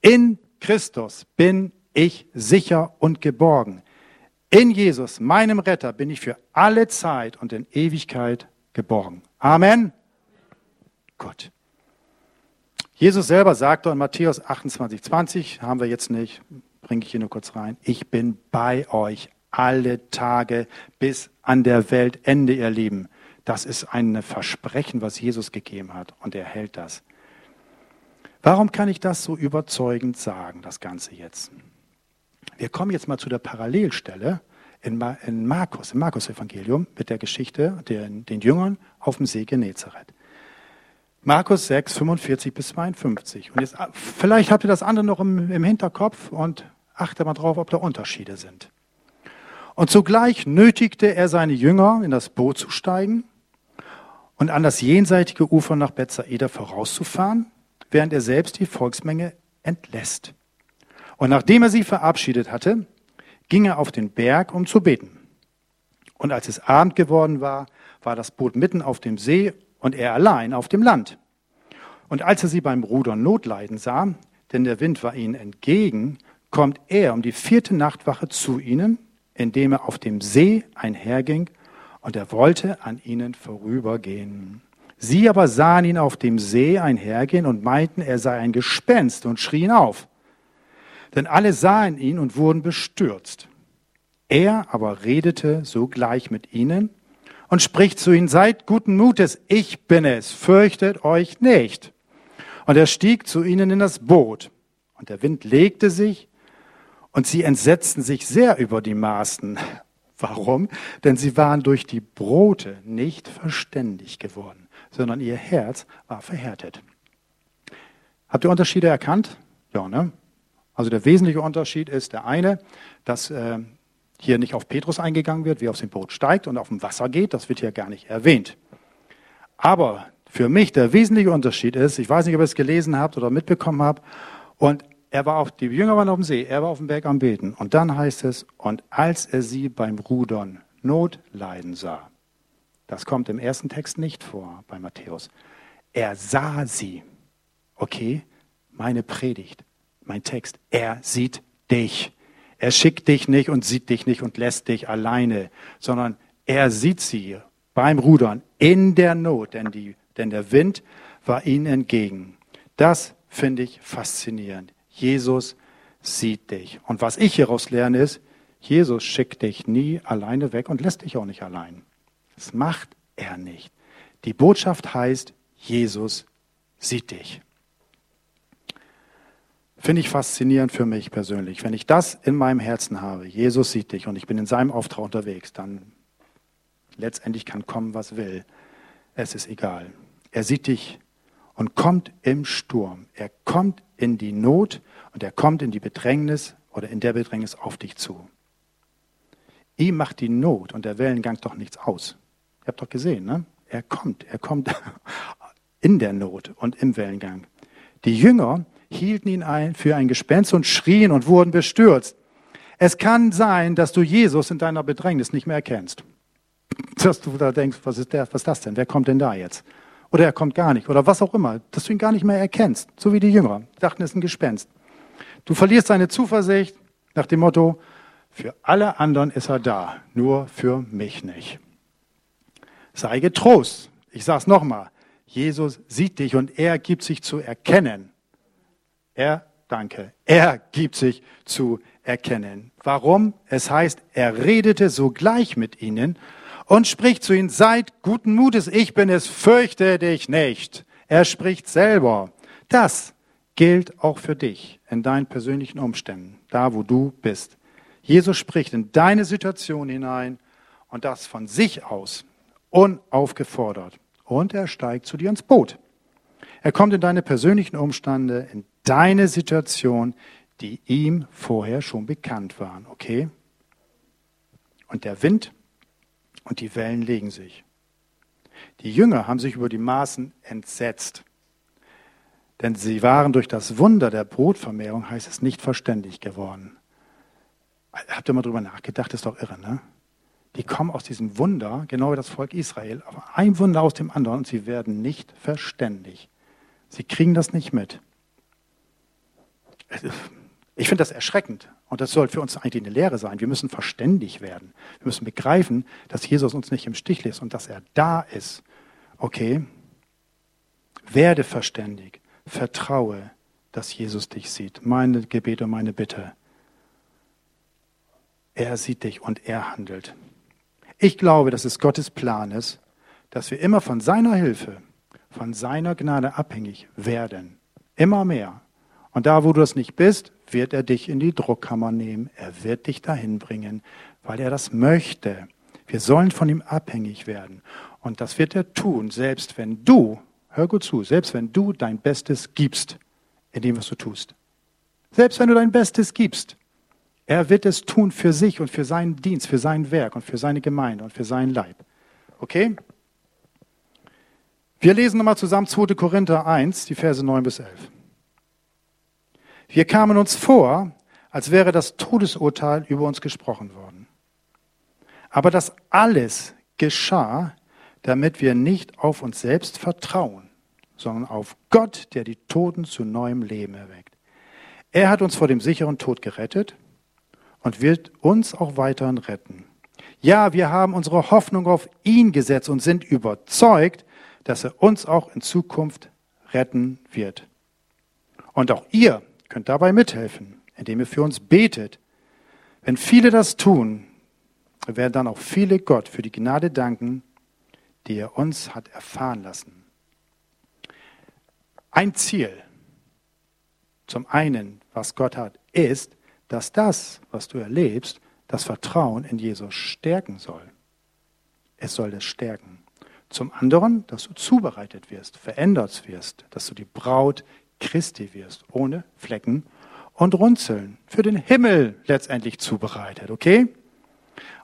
in Christus bin ich sicher und geborgen. In Jesus, meinem Retter, bin ich für alle Zeit und in Ewigkeit geborgen. Amen. Gut. Jesus selber sagte in Matthäus 28, 20, haben wir jetzt nicht, bringe ich hier nur kurz rein, ich bin bei euch alle Tage bis an der Weltende, ihr Lieben. Das ist ein Versprechen, was Jesus gegeben hat und er hält das. Warum kann ich das so überzeugend sagen, das Ganze jetzt? Wir kommen jetzt mal zu der Parallelstelle in, Markus, im Markus-Evangelium mit der Geschichte den, den Jüngern auf dem See Genezareth. Markus 6, 45 bis 52. Und jetzt, vielleicht habt ihr das andere noch im, im Hinterkopf und achtet mal drauf, ob da Unterschiede sind. Und zugleich nötigte er seine Jünger, in das Boot zu steigen und an das jenseitige Ufer nach Bethsaida vorauszufahren, während er selbst die Volksmenge entlässt. Und nachdem er sie verabschiedet hatte, ging er auf den Berg, um zu beten. Und als es Abend geworden war, war das Boot mitten auf dem See und er allein auf dem Land. Und als er sie beim Rudern Notleiden sah, denn der Wind war ihnen entgegen, kommt er um die vierte Nachtwache zu ihnen, indem er auf dem See einherging, und er wollte an ihnen vorübergehen. Sie aber sahen ihn auf dem See einhergehen und meinten, er sei ein Gespenst und schrien auf. Denn alle sahen ihn und wurden bestürzt. Er aber redete sogleich mit ihnen und spricht zu ihnen, seid guten Mutes, ich bin es, fürchtet euch nicht. Und er stieg zu ihnen in das Boot, und der Wind legte sich, und sie entsetzten sich sehr über die Maßen. Warum? Denn sie waren durch die Brote nicht verständig geworden, sondern ihr Herz war verhärtet. Habt ihr Unterschiede erkannt? Ja, ne? Also der wesentliche Unterschied ist der eine, dass äh, hier nicht auf Petrus eingegangen wird, wie er aus dem Boot steigt und auf dem Wasser geht. Das wird hier gar nicht erwähnt. Aber für mich der wesentliche Unterschied ist, ich weiß nicht, ob ihr es gelesen habt oder mitbekommen habt, und er war auf, die Jünger waren auf dem See, er war auf dem Berg am Beten. Und dann heißt es, und als er sie beim Rudern Not leiden sah, Das kommt im ersten Text nicht vor bei Matthäus. Er sah sie. Okay, meine Predigt, mein Text. Er sieht dich. Er schickt dich nicht und sieht dich nicht und lässt dich alleine, sondern er sieht sie beim Rudern in der Not, denn, die, denn der Wind war ihnen entgegen. Das finde ich faszinierend. Jesus sieht dich. Und was ich hieraus lerne ist, Jesus schickt dich nie alleine weg und lässt dich auch nicht allein. Das macht er nicht. Die Botschaft heißt, Jesus sieht dich. Finde ich faszinierend für mich persönlich. Wenn ich das in meinem Herzen habe, Jesus sieht dich und ich bin in seinem Auftrag unterwegs, dann letztendlich kann kommen, was will. Es ist egal. Er sieht dich und kommt im Sturm. Er kommt in die Not und er kommt in die Bedrängnis oder in der Bedrängnis auf dich zu. Ihm macht die Not und der Wellengang doch nichts aus. Ihr habt doch gesehen, ne? Er kommt, er kommt in der Not und im Wellengang. Die Jünger hielten ihn ein für ein Gespenst und schrien und wurden bestürzt. Es kann sein, dass du Jesus in deiner Bedrängnis nicht mehr erkennst. Dass du da denkst, was ist, der, was ist das denn? Wer kommt denn da jetzt? Oder er kommt gar nicht. Oder was auch immer. Dass du ihn gar nicht mehr erkennst. So wie die Jünger. Dachten, es ist ein Gespenst. Du verlierst deine Zuversicht nach dem Motto, für alle anderen ist er da, nur für mich nicht. Sei getrost. Ich sage es nochmal. Jesus sieht dich und er gibt sich zu erkennen. Er, danke, er gibt sich zu erkennen. Warum? Es heißt, er redete sogleich mit ihnen und spricht zu ihnen, seid guten Mutes, ich bin es, fürchte dich nicht. Er spricht selber. Das gilt auch für dich in deinen persönlichen Umständen, da wo du bist. Jesus spricht in deine Situation hinein und das von sich aus, unaufgefordert. Und er steigt zu dir ins Boot. Er kommt in deine persönlichen Umstände, in deine Situation, die ihm vorher schon bekannt waren, okay? Und der Wind und die Wellen legen sich. Die Jünger haben sich über die Maßen entsetzt, denn sie waren durch das Wunder der Brotvermehrung, heißt es, nicht verständig geworden. Habt ihr mal drüber nachgedacht? Das ist doch irre, ne? Die kommen aus diesem Wunder, genau wie das Volk Israel, aber ein Wunder aus dem anderen und sie werden nicht verständig. Sie kriegen das nicht mit. Ich finde das erschreckend und das soll für uns eigentlich eine Lehre sein. Wir müssen verständig werden. Wir müssen begreifen, dass Jesus uns nicht im Stich lässt und dass er da ist. Okay? Werde verständig. Vertraue, dass Jesus dich sieht. Meine Gebete und meine Bitte. Er sieht dich und er handelt. Ich glaube, dass es Gottes Plan ist, dass wir immer von seiner Hilfe, von seiner Gnade abhängig werden. Immer mehr. Und da, wo du es nicht bist, wird er dich in die Druckkammer nehmen. Er wird dich dahin bringen, weil er das möchte. Wir sollen von ihm abhängig werden. Und das wird er tun, selbst wenn du, hör gut zu, selbst wenn du dein Bestes gibst in dem, was du tust. Selbst wenn du dein Bestes gibst. Er wird es tun für sich und für seinen Dienst, für sein Werk und für seine Gemeinde und für seinen Leib. Okay? Wir lesen nochmal zusammen 2. Korinther 1, die Verse 9 bis 11. Wir kamen uns vor, als wäre das Todesurteil über uns gesprochen worden. Aber das alles geschah, damit wir nicht auf uns selbst vertrauen, sondern auf Gott, der die Toten zu neuem Leben erweckt. Er hat uns vor dem sicheren Tod gerettet und wird uns auch weiterhin retten. Ja, wir haben unsere Hoffnung auf ihn gesetzt und sind überzeugt, dass er uns auch in Zukunft retten wird. Und auch ihr könnt dabei mithelfen, indem ihr für uns betet. Wenn viele das tun, werden dann auch viele Gott für die Gnade danken, die er uns hat erfahren lassen. Ein Ziel, zum einen, was Gott hat, ist, dass das, was du erlebst, das Vertrauen in Jesus stärken soll. Es soll es stärken. Zum anderen, dass du zubereitet wirst, verändert wirst, dass du die Braut Christi wirst, ohne Flecken und Runzeln, für den Himmel letztendlich zubereitet, okay?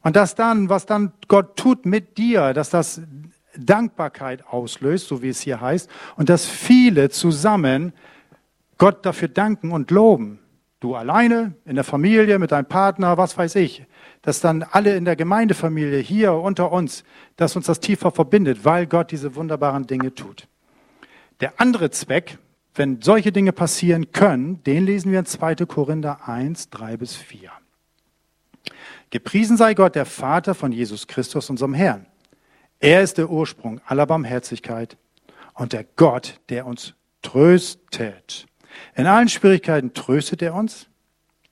Und dass dann, was dann Gott tut mit dir, dass das Dankbarkeit auslöst, so wie es hier heißt, und dass viele zusammen Gott dafür danken und loben. Du alleine, in der Familie, mit deinem Partner, was weiß ich. Dass dann alle in der Gemeindefamilie hier unter uns, dass uns das tiefer verbindet, weil Gott diese wunderbaren Dinge tut. Der andere Zweck, wenn solche Dinge passieren können, den lesen wir in 2. Korinther 1, 3 bis 4. Gepriesen sei Gott, der Vater von Jesus Christus, unserem Herrn. Er ist der Ursprung aller Barmherzigkeit und der Gott, der uns tröstet. In allen Schwierigkeiten tröstet er uns,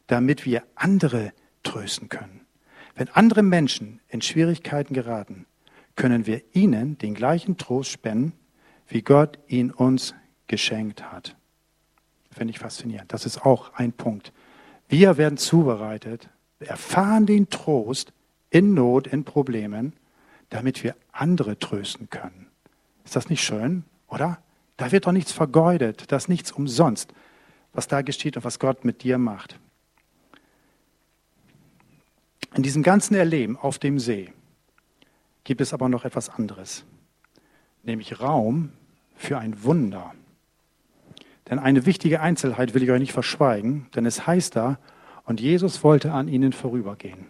damit wir andere trösten können. Wenn andere Menschen in Schwierigkeiten geraten, können wir ihnen den gleichen Trost spenden, wie Gott ihn uns geschenkt hat. Finde ich faszinierend. Das ist auch ein Punkt. Wir werden zubereitet, erfahren den Trost in Not, in Problemen, damit wir andere trösten können. Ist das nicht schön, oder? Da wird doch nichts vergeudet, das ist nichts umsonst, was da geschieht und was Gott mit dir macht. In diesem ganzen Erleben auf dem See gibt es aber noch etwas anderes, nämlich Raum für ein Wunder. Denn eine wichtige Einzelheit will ich euch nicht verschweigen, denn es heißt da, und Jesus wollte an ihnen vorübergehen.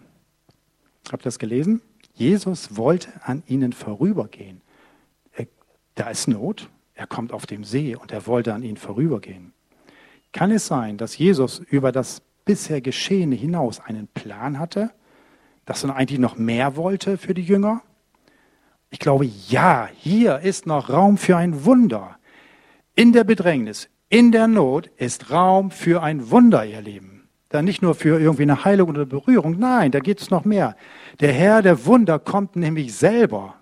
Habt ihr das gelesen? Jesus wollte an ihnen vorübergehen. Da ist Not, er kommt auf dem See und er wollte an ihnen vorübergehen. Kann es sein, dass Jesus über das bisher Geschehene hinaus einen Plan hatte, dass er eigentlich noch mehr wollte für die Jünger? Ich glaube, ja, hier ist noch Raum für ein Wunder. In der Bedrängnis, in der Not ist Raum für ein Wunder, ihr Lieben. Dann nicht nur für irgendwie eine Heilung oder Berührung, nein, da geht es noch mehr. Der Herr der Wunder kommt nämlich selber.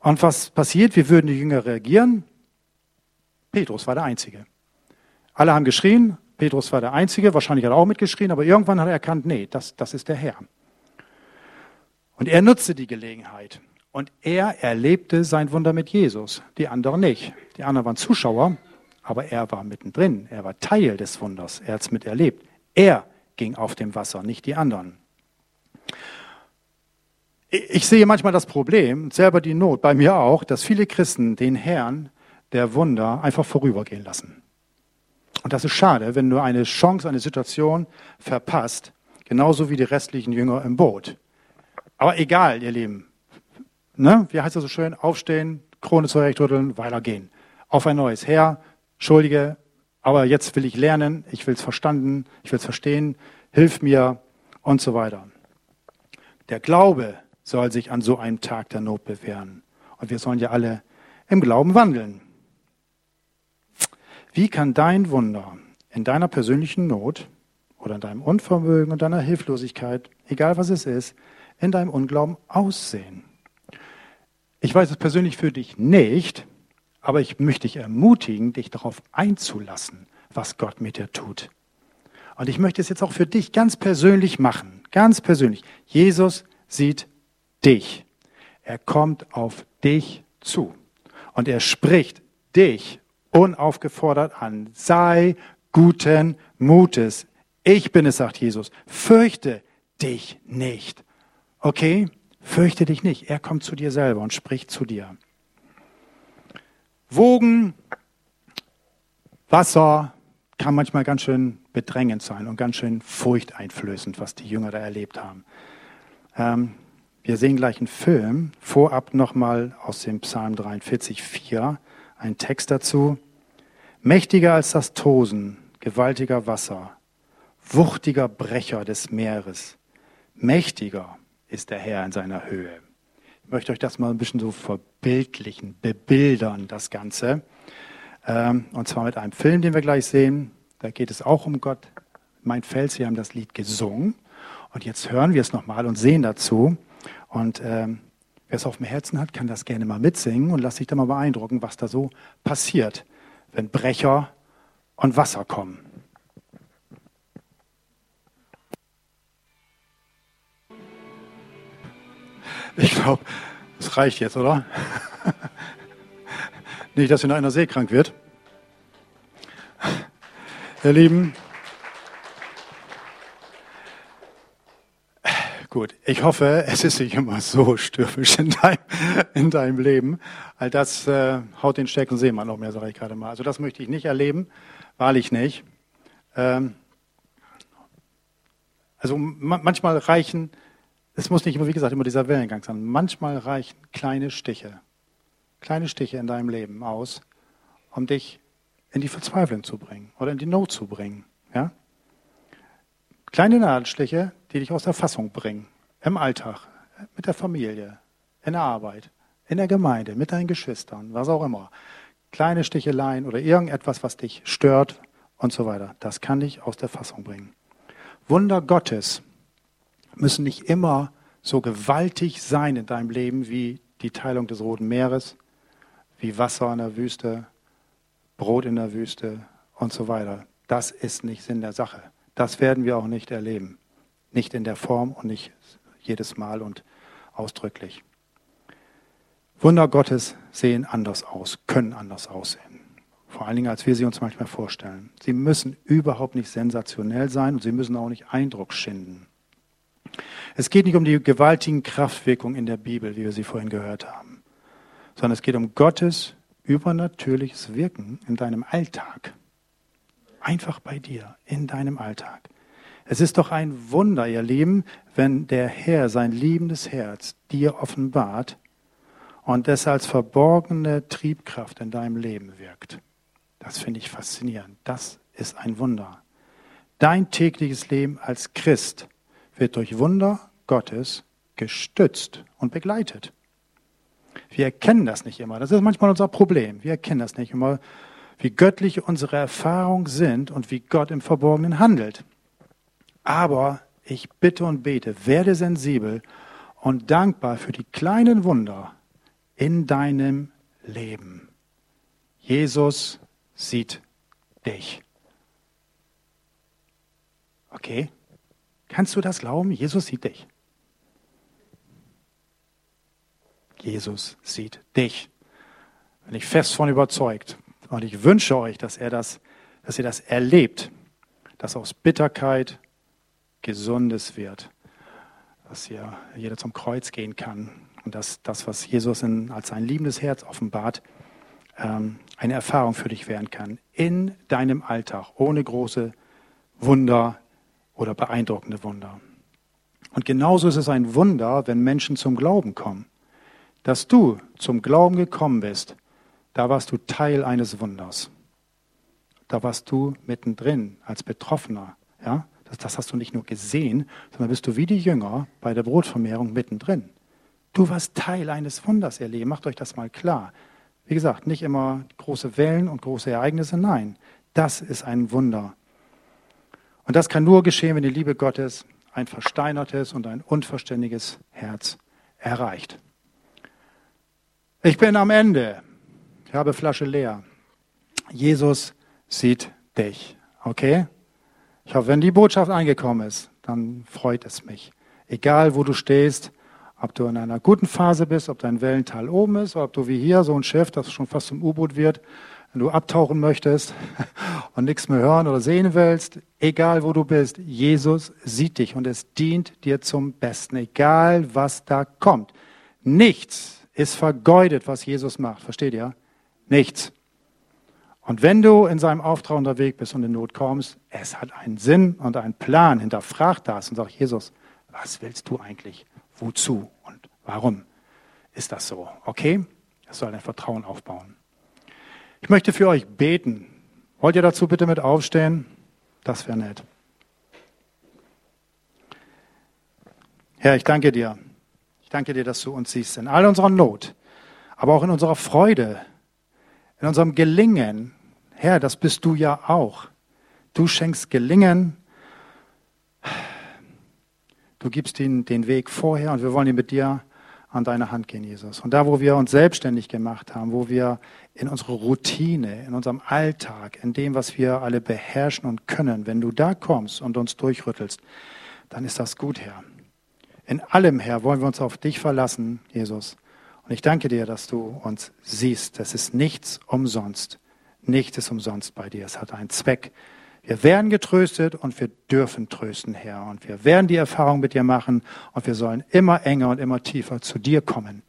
Und was passiert? Wie würden die Jünger reagieren? Petrus war der Einzige. Alle haben geschrien, Petrus war der Einzige, wahrscheinlich hat er auch mitgeschrien, aber irgendwann hat er erkannt, nee, das, das ist der Herr. Und er nutzte die Gelegenheit. Und er erlebte sein Wunder mit Jesus, die anderen nicht. Die anderen waren Zuschauer, aber er war mittendrin. Er war Teil des Wunders. Er hat es miterlebt. Er ging auf dem Wasser, nicht die anderen. Ich sehe manchmal das Problem, selber die Not, bei mir auch, dass viele Christen den Herrn der Wunder einfach vorübergehen lassen. Und das ist schade, wenn du eine Chance, eine Situation verpasst, genauso wie die restlichen Jünger im Boot. Aber egal, ihr Lieben, ne, wie heißt das so schön? Aufstehen, Krone zurechtrütteln, weitergehen. Auf ein neues. Herr, Schuldige, aber jetzt will ich lernen, ich will es verstanden, ich will es verstehen, hilf mir und so weiter. Der Glaube soll sich an so einem Tag der Not bewähren. Und wir sollen ja alle im Glauben wandeln. Wie kann dein Wunder in deiner persönlichen Not oder in deinem Unvermögen und deiner Hilflosigkeit, egal was es ist, in deinem Unglauben aussehen? Ich weiß es persönlich für dich nicht, aber ich möchte dich ermutigen, dich darauf einzulassen, was Gott mit dir tut. Und ich möchte es jetzt auch für dich ganz persönlich machen, ganz persönlich. Jesus sieht dich. Er kommt auf dich zu und er spricht dich unaufgefordert an. Sei guten Mutes. Ich bin es, sagt Jesus. Fürchte dich nicht. Okay? Fürchte dich nicht. Er kommt zu dir selber und spricht zu dir. Wogen, Wasser kann manchmal ganz schön bedrängend sein und ganz schön furchteinflößend, was die Jünger da erlebt haben. Ähm, wir sehen gleich einen Film, vorab nochmal aus dem Psalm 43, 4, ein Text dazu. Mächtiger als das Tosen, gewaltiger Wasser, wuchtiger Brecher des Meeres, mächtiger ist der Herr in seiner Höhe. Möchte euch das mal ein bisschen so verbildlichen, bebildern, das Ganze. Ähm, und zwar mit einem Film, den wir gleich sehen. Da geht es auch um Gott. Mein Fels, wir haben das Lied gesungen. Und jetzt hören wir es nochmal und sehen dazu. Und ähm, wer es auf dem Herzen hat, kann das gerne mal mitsingen und lass sich da mal beeindrucken, was da so passiert, wenn Brecher und Wasser kommen. Ich glaube, das reicht jetzt, oder? Nicht, dass in einer seekrank wird. Ihr Lieben, gut, ich hoffe, es ist nicht immer so stürmisch in deinem, in deinem Leben. All das äh, haut den Stecken Seemann noch mehr, sage ich gerade mal. Also das möchte ich nicht erleben, wahrlich nicht. Ähm, also manchmal reichen, es muss nicht immer, wie gesagt, immer dieser Wellengang sein. Manchmal reichen kleine Stiche, kleine Stiche in deinem Leben aus, um dich in die Verzweiflung zu bringen oder in die Not zu bringen. Ja? Kleine Nadelstiche, die dich aus der Fassung bringen, im Alltag, mit der Familie, in der Arbeit, in der Gemeinde, mit deinen Geschwistern, was auch immer. Kleine Sticheleien oder irgendetwas, was dich stört und so weiter. Das kann dich aus der Fassung bringen. Wunder Gottes müssen nicht immer so gewaltig sein in deinem Leben wie die Teilung des Roten Meeres, wie Wasser in der Wüste, Brot in der Wüste und so weiter. Das ist nicht Sinn der Sache. Das werden wir auch nicht erleben. Nicht in der Form und nicht jedes Mal und ausdrücklich. Wunder Gottes sehen anders aus, können anders aussehen. Vor allen Dingen, als wir sie uns manchmal vorstellen. Sie müssen überhaupt nicht sensationell sein und sie müssen auch nicht Eindruck schinden. Es geht nicht um die gewaltigen Kraftwirkungen in der Bibel, wie wir sie vorhin gehört haben, sondern es geht um Gottes übernatürliches Wirken in deinem Alltag. Einfach bei dir, in deinem Alltag. Es ist doch ein Wunder, ihr Lieben, wenn der Herr sein liebendes Herz dir offenbart und es als verborgene Triebkraft in deinem Leben wirkt. Das finde ich faszinierend. Das ist ein Wunder. Dein tägliches Leben als Christ wird durch Wunder Gottes gestützt und begleitet. Wir erkennen das nicht immer. Das ist manchmal unser Problem. Wir erkennen das nicht immer, wie göttlich unsere Erfahrungen sind und wie Gott im Verborgenen handelt. Aber ich bitte und bete, werde sensibel und dankbar für die kleinen Wunder in deinem Leben. Jesus sieht dich. Okay? Kannst du das glauben? Jesus sieht dich. Jesus sieht dich. Bin ich fest von überzeugt. Und ich wünsche euch, dass er das, dass ihr das erlebt, dass aus Bitterkeit Gesundes wird, dass hier jeder zum Kreuz gehen kann und dass das, was Jesus in, als sein liebendes Herz offenbart, ähm, eine Erfahrung für dich werden kann in deinem Alltag, ohne große Wunder oder beeindruckende Wunder. Und genauso ist es ein Wunder, wenn Menschen zum Glauben kommen. Dass du zum Glauben gekommen bist, da warst du Teil eines Wunders. Da warst du mittendrin als Betroffener. Ja? Das, das hast du nicht nur gesehen, sondern bist du wie die Jünger bei der Brotvermehrung mittendrin. Du warst Teil eines Wunders, ihr Leben. Macht euch das mal klar. Wie gesagt, nicht immer große Wellen und große Ereignisse, nein. Das ist ein Wunder. Und das kann nur geschehen, wenn die Liebe Gottes ein versteinertes und ein unverständiges Herz erreicht. Ich bin am Ende. Ich habe Flasche leer. Jesus sieht dich. Okay? Ich hoffe, wenn die Botschaft angekommen ist, dann freut es mich. Egal, wo du stehst, ob du in einer guten Phase bist, ob dein Wellental oben ist, ob du wie hier so ein Schiff, das schon fast zum U-Boot wird, wenn du abtauchen möchtest und nichts mehr hören oder sehen willst, egal wo du bist, Jesus sieht dich und es dient dir zum Besten, egal was da kommt. Nichts ist vergeudet, was Jesus macht. Versteht ihr? Nichts. Und wenn du in seinem Auftrag unterwegs bist und in Not kommst, es hat einen Sinn und einen Plan. Hinterfrag das und sag, Jesus, was willst du eigentlich? Wozu und warum ist das so? Okay? Es soll ein Vertrauen aufbauen. Ich möchte für euch beten. Wollt ihr dazu bitte mit aufstehen? Das wäre nett. Herr, ich danke dir ich danke dir, dass du uns siehst in all unserer Not, aber auch in unserer Freude, in unserem Gelingen. Herr, das bist du ja auch. Du schenkst Gelingen. Du gibst ihnen den Weg vorher und wir wollen ihn mit dir an deine Hand gehen, Jesus. Und da, wo wir uns selbstständig gemacht haben, wo wir in unsere Routine, in unserem Alltag, in dem, was wir alle beherrschen und können, wenn du da kommst und uns durchrüttelst, dann ist das gut, Herr. In allem, Herr, wollen wir uns auf dich verlassen, Jesus. Und ich danke dir, dass du uns siehst. Es ist nichts umsonst. Nichts ist umsonst bei dir. Es hat einen Zweck. Wir werden getröstet und wir dürfen trösten, Herr. Und wir werden die Erfahrung mit dir machen und wir sollen immer enger und immer tiefer zu dir kommen.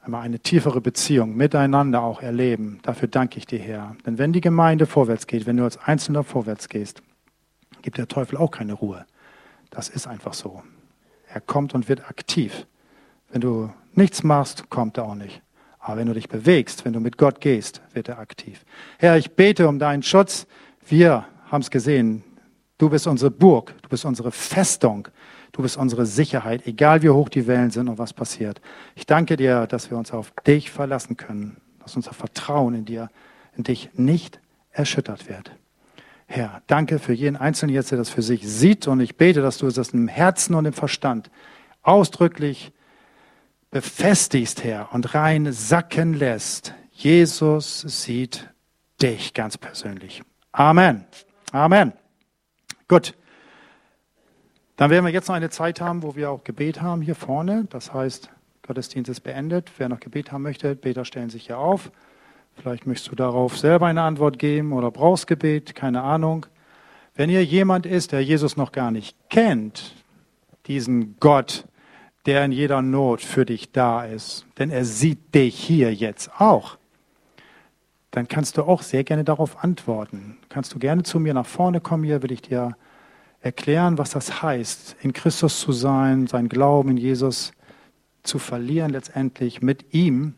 einmal eine tiefere Beziehung miteinander auch erleben. Dafür danke ich dir, Herr. Denn wenn die Gemeinde vorwärts geht, wenn du als Einzelner vorwärts gehst, gibt der Teufel auch keine Ruhe. Das ist einfach so. Er kommt und wird aktiv. Wenn du nichts machst, kommt er auch nicht. Aber wenn du dich bewegst, wenn du mit Gott gehst, wird er aktiv. Herr, ich bete um deinen Schutz. Wir haben es gesehen. Du bist unsere Burg. Du bist unsere Festung. Du bist unsere Sicherheit, egal wie hoch die Wellen sind und was passiert. Ich danke dir, dass wir uns auf dich verlassen können, dass unser Vertrauen in dir, in dich nicht erschüttert wird. Herr, danke für jeden Einzelnen jetzt, der das für sich sieht. Und ich bete, dass du das im Herzen und im Verstand ausdrücklich befestigst, Herr, und rein sacken lässt. Jesus sieht dich ganz persönlich. Amen. Amen. Gut. Dann werden wir jetzt noch eine Zeit haben, wo wir auch Gebet haben hier vorne. Das heißt, Gottesdienst ist beendet. Wer noch Gebet haben möchte, Beter stellen sich hier auf. Vielleicht möchtest du darauf selber eine Antwort geben oder brauchst Gebet, keine Ahnung. Wenn ihr jemand ist, der Jesus noch gar nicht kennt, diesen Gott, der in jeder Not für dich da ist, denn er sieht dich hier jetzt auch, dann kannst du auch sehr gerne darauf antworten. Kannst du gerne zu mir nach vorne kommen, hier will ich dir erklären, was das heißt, in Christus zu sein, sein Glauben in Jesus zu verlieren, letztendlich mit ihm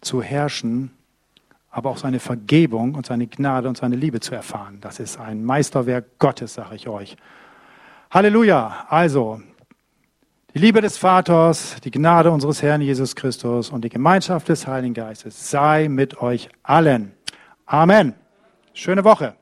zu herrschen aber auch seine Vergebung und seine Gnade und seine Liebe zu erfahren. Das ist ein Meisterwerk Gottes, sage ich euch. Halleluja. Also, die Liebe des Vaters, die Gnade unseres Herrn Jesus Christus und die Gemeinschaft des Heiligen Geistes sei mit euch allen. Amen. Schöne Woche.